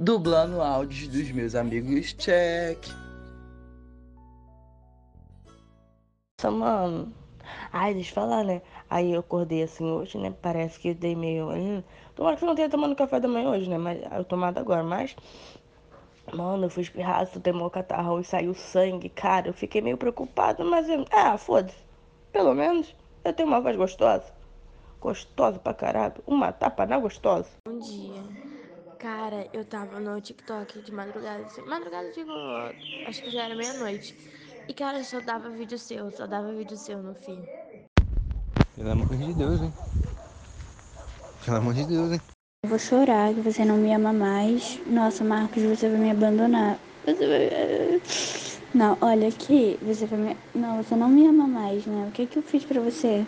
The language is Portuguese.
dublando áudios dos meus amigos check. Nossa, mano. Ai, deixa eu falar, né? Aí eu acordei assim hoje, né? Parece que eu dei meio. Hum, tomara que você não tenha tomado café da manhã hoje, né? Mas eu tomado agora, mas. Mano, eu fui espirrar, tem meu catarrão e saiu sangue, cara. Eu fiquei meio preocupada, mas. Eu... Ah, foda-se. Pelo menos eu tenho uma voz gostosa. Gostosa pra caralho. Uma tapa na gostosa. Bom dia. Cara, eu tava no TikTok de madrugada. assim, Madrugada, digo, acho que já era meia-noite. E, cara, só dava vídeo seu, só dava vídeo seu no fim. Pelo amor de Deus, hein? Pelo amor de Deus, hein? Eu vou chorar que você não me ama mais. Nossa, Marcos, você vai me abandonar. Você vai... Não, olha aqui, você vai me... Não, você não me ama mais, né? O que que eu fiz pra você?